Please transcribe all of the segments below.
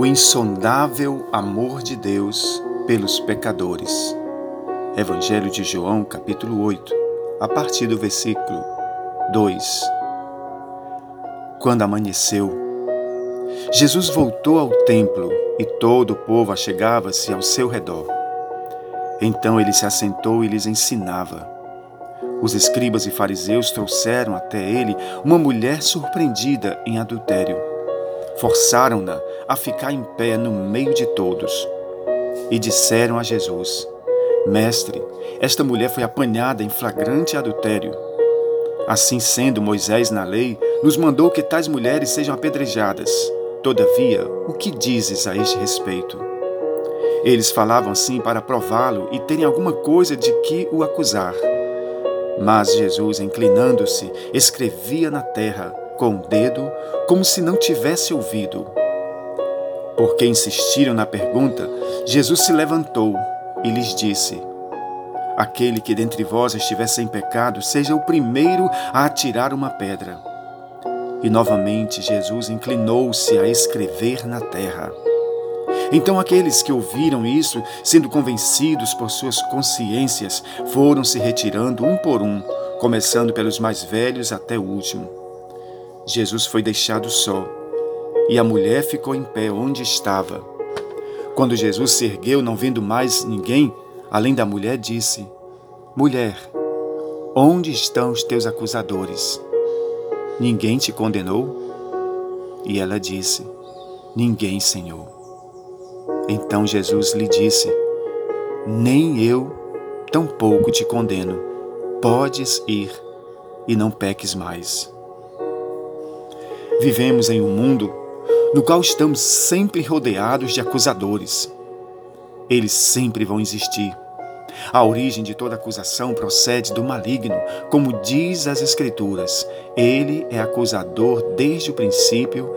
o insondável amor de Deus pelos pecadores. Evangelho de João, capítulo 8, a partir do versículo 2. Quando amanheceu, Jesus voltou ao templo e todo o povo achegava-se ao seu redor. Então ele se assentou e lhes ensinava. Os escribas e fariseus trouxeram até ele uma mulher surpreendida em adultério forçaram-na a ficar em pé no meio de todos. E disseram a Jesus: Mestre, esta mulher foi apanhada em flagrante adultério. Assim sendo, Moisés, na lei, nos mandou que tais mulheres sejam apedrejadas. Todavia, o que dizes a este respeito? Eles falavam assim para prová-lo e terem alguma coisa de que o acusar. Mas Jesus, inclinando-se, escrevia na terra com o dedo, como se não tivesse ouvido. Porque insistiram na pergunta, Jesus se levantou e lhes disse: Aquele que dentre vós estiver sem pecado, seja o primeiro a atirar uma pedra. E novamente Jesus inclinou-se a escrever na terra. Então aqueles que ouviram isso, sendo convencidos por suas consciências, foram se retirando um por um, começando pelos mais velhos até o último. Jesus foi deixado só e a mulher ficou em pé onde estava. Quando Jesus se ergueu, não vendo mais ninguém, além da mulher, disse: Mulher, onde estão os teus acusadores? Ninguém te condenou? E ela disse: Ninguém, Senhor. Então Jesus lhe disse: Nem eu tampouco te condeno. Podes ir e não peques mais. Vivemos em um mundo no qual estamos sempre rodeados de acusadores. Eles sempre vão existir. A origem de toda acusação procede do maligno, como diz as Escrituras. Ele é acusador desde o princípio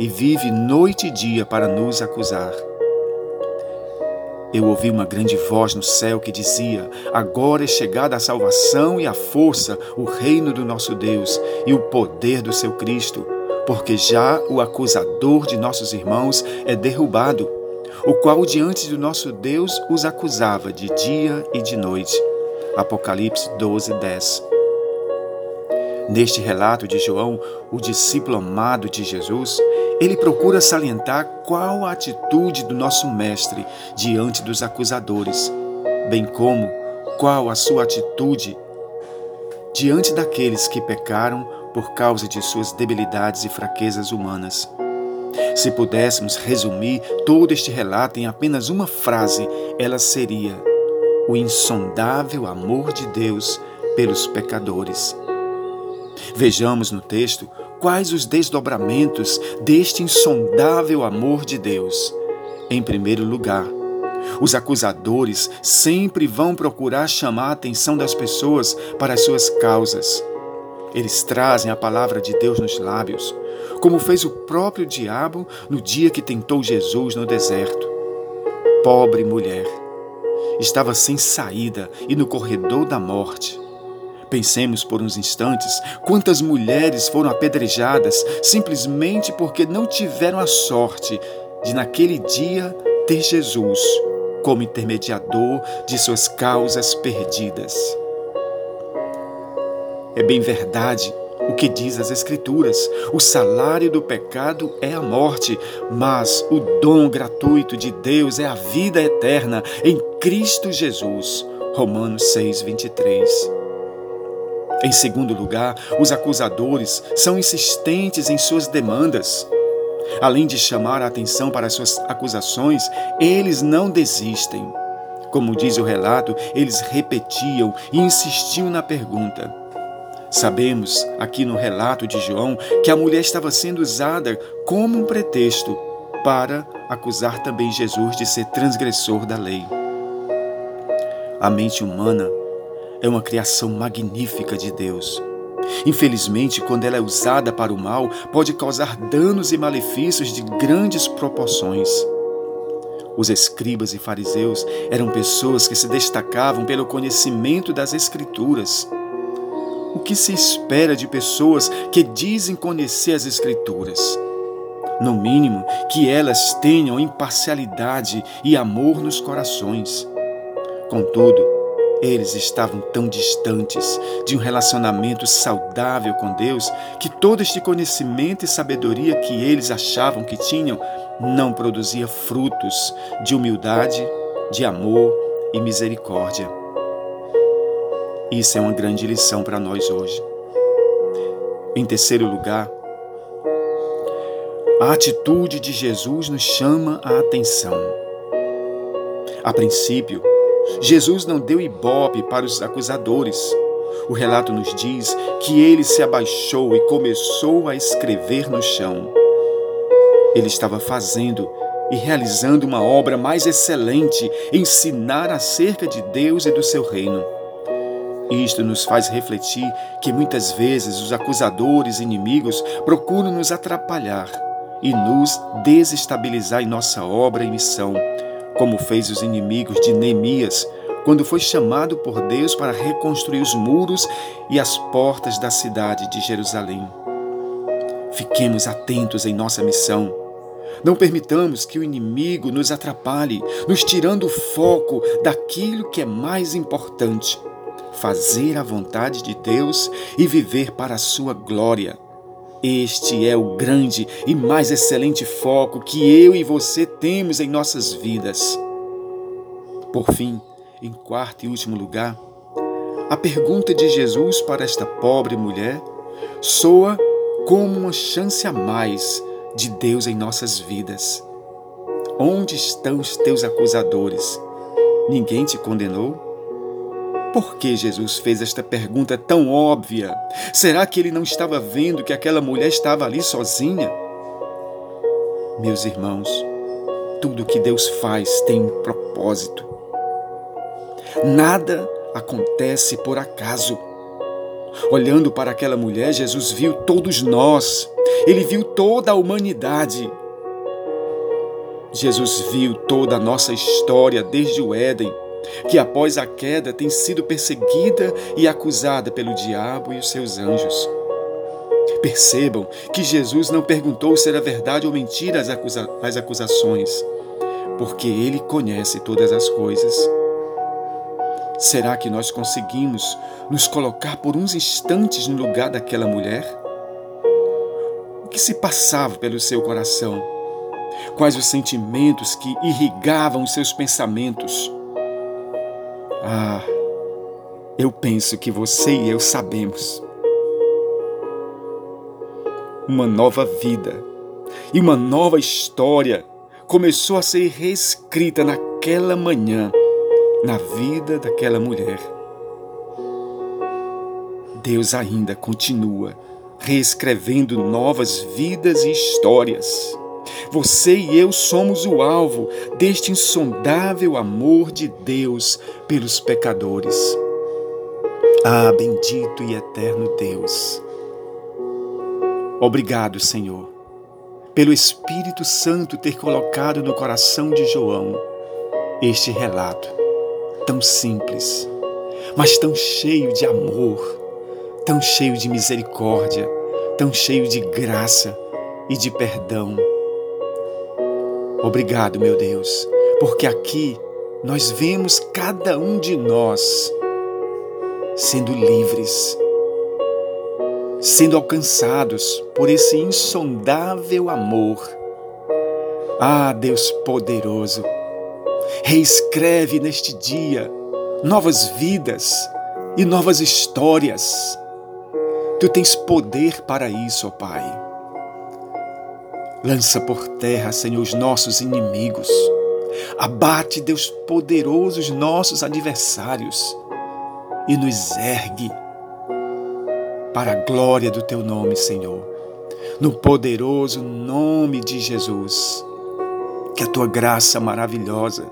e vive noite e dia para nos acusar. Eu ouvi uma grande voz no céu que dizia: Agora é chegada a salvação e a força, o reino do nosso Deus e o poder do seu Cristo porque já o acusador de nossos irmãos é derrubado, o qual diante do nosso Deus os acusava de dia e de noite. Apocalipse 12, 10. Neste relato de João, o discípulo amado de Jesus, ele procura salientar qual a atitude do nosso Mestre diante dos acusadores, bem como qual a sua atitude diante daqueles que pecaram por causa de suas debilidades e fraquezas humanas. Se pudéssemos resumir todo este relato em apenas uma frase, ela seria: o insondável amor de Deus pelos pecadores. Vejamos no texto quais os desdobramentos deste insondável amor de Deus. Em primeiro lugar, os acusadores sempre vão procurar chamar a atenção das pessoas para as suas causas. Eles trazem a palavra de Deus nos lábios, como fez o próprio diabo no dia que tentou Jesus no deserto. Pobre mulher, estava sem saída e no corredor da morte. Pensemos por uns instantes quantas mulheres foram apedrejadas simplesmente porque não tiveram a sorte de, naquele dia, ter Jesus como intermediador de suas causas perdidas. É bem verdade o que diz as Escrituras: o salário do pecado é a morte, mas o dom gratuito de Deus é a vida eterna em Cristo Jesus. Romanos 6, 23. Em segundo lugar, os acusadores são insistentes em suas demandas. Além de chamar a atenção para suas acusações, eles não desistem. Como diz o relato, eles repetiam e insistiam na pergunta: Sabemos, aqui no relato de João, que a mulher estava sendo usada como um pretexto para acusar também Jesus de ser transgressor da lei. A mente humana é uma criação magnífica de Deus. Infelizmente, quando ela é usada para o mal, pode causar danos e malefícios de grandes proporções. Os escribas e fariseus eram pessoas que se destacavam pelo conhecimento das Escrituras o que se espera de pessoas que dizem conhecer as Escrituras? No mínimo, que elas tenham imparcialidade e amor nos corações. Contudo, eles estavam tão distantes de um relacionamento saudável com Deus que todo este conhecimento e sabedoria que eles achavam que tinham não produzia frutos de humildade, de amor e misericórdia. Isso é uma grande lição para nós hoje. Em terceiro lugar, a atitude de Jesus nos chama a atenção. A princípio, Jesus não deu ibope para os acusadores. O relato nos diz que ele se abaixou e começou a escrever no chão. Ele estava fazendo e realizando uma obra mais excelente, ensinar acerca de Deus e do seu reino. Isto nos faz refletir que muitas vezes os acusadores inimigos procuram nos atrapalhar e nos desestabilizar em nossa obra e missão como fez os inimigos de Neemias, quando foi chamado por Deus para reconstruir os muros e as portas da cidade de Jerusalém. Fiquemos atentos em nossa missão. Não permitamos que o inimigo nos atrapalhe, nos tirando o foco daquilo que é mais importante: fazer a vontade de Deus e viver para a sua glória. Este é o grande e mais excelente foco que eu e você temos em nossas vidas. Por fim, em quarto e último lugar, a pergunta de Jesus para esta pobre mulher soa como uma chance a mais de Deus em nossas vidas. Onde estão os teus acusadores? Ninguém te condenou? Por que Jesus fez esta pergunta tão óbvia? Será que ele não estava vendo que aquela mulher estava ali sozinha? Meus irmãos, tudo que Deus faz tem um propósito. Nada acontece por acaso. Olhando para aquela mulher, Jesus viu todos nós, ele viu toda a humanidade. Jesus viu toda a nossa história desde o Éden que após a queda tem sido perseguida e acusada pelo diabo e os seus anjos. Percebam que Jesus não perguntou se era verdade ou mentira as, acusa as acusações, porque ele conhece todas as coisas. Será que nós conseguimos nos colocar por uns instantes no lugar daquela mulher? O que se passava pelo seu coração? Quais os sentimentos que irrigavam os seus pensamentos? Ah, eu penso que você e eu sabemos. Uma nova vida e uma nova história começou a ser reescrita naquela manhã, na vida daquela mulher. Deus ainda continua reescrevendo novas vidas e histórias. Você e eu somos o alvo deste insondável amor de Deus pelos pecadores. Ah, bendito e eterno Deus. Obrigado, Senhor, pelo Espírito Santo ter colocado no coração de João este relato tão simples, mas tão cheio de amor, tão cheio de misericórdia, tão cheio de graça e de perdão. Obrigado, meu Deus, porque aqui nós vemos cada um de nós sendo livres, sendo alcançados por esse insondável amor. Ah, Deus poderoso, reescreve neste dia novas vidas e novas histórias. Tu tens poder para isso, ó Pai. Lança por terra, Senhor, os nossos inimigos. Abate, Deus poderoso, os nossos adversários e nos ergue para a glória do Teu nome, Senhor. No poderoso nome de Jesus. Que a Tua graça maravilhosa,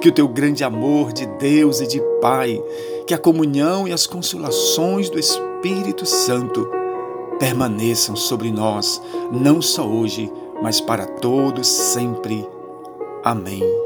que o Teu grande amor de Deus e de Pai, que a comunhão e as consolações do Espírito Santo permaneçam sobre nós, não só hoje, mas para todos sempre. Amém.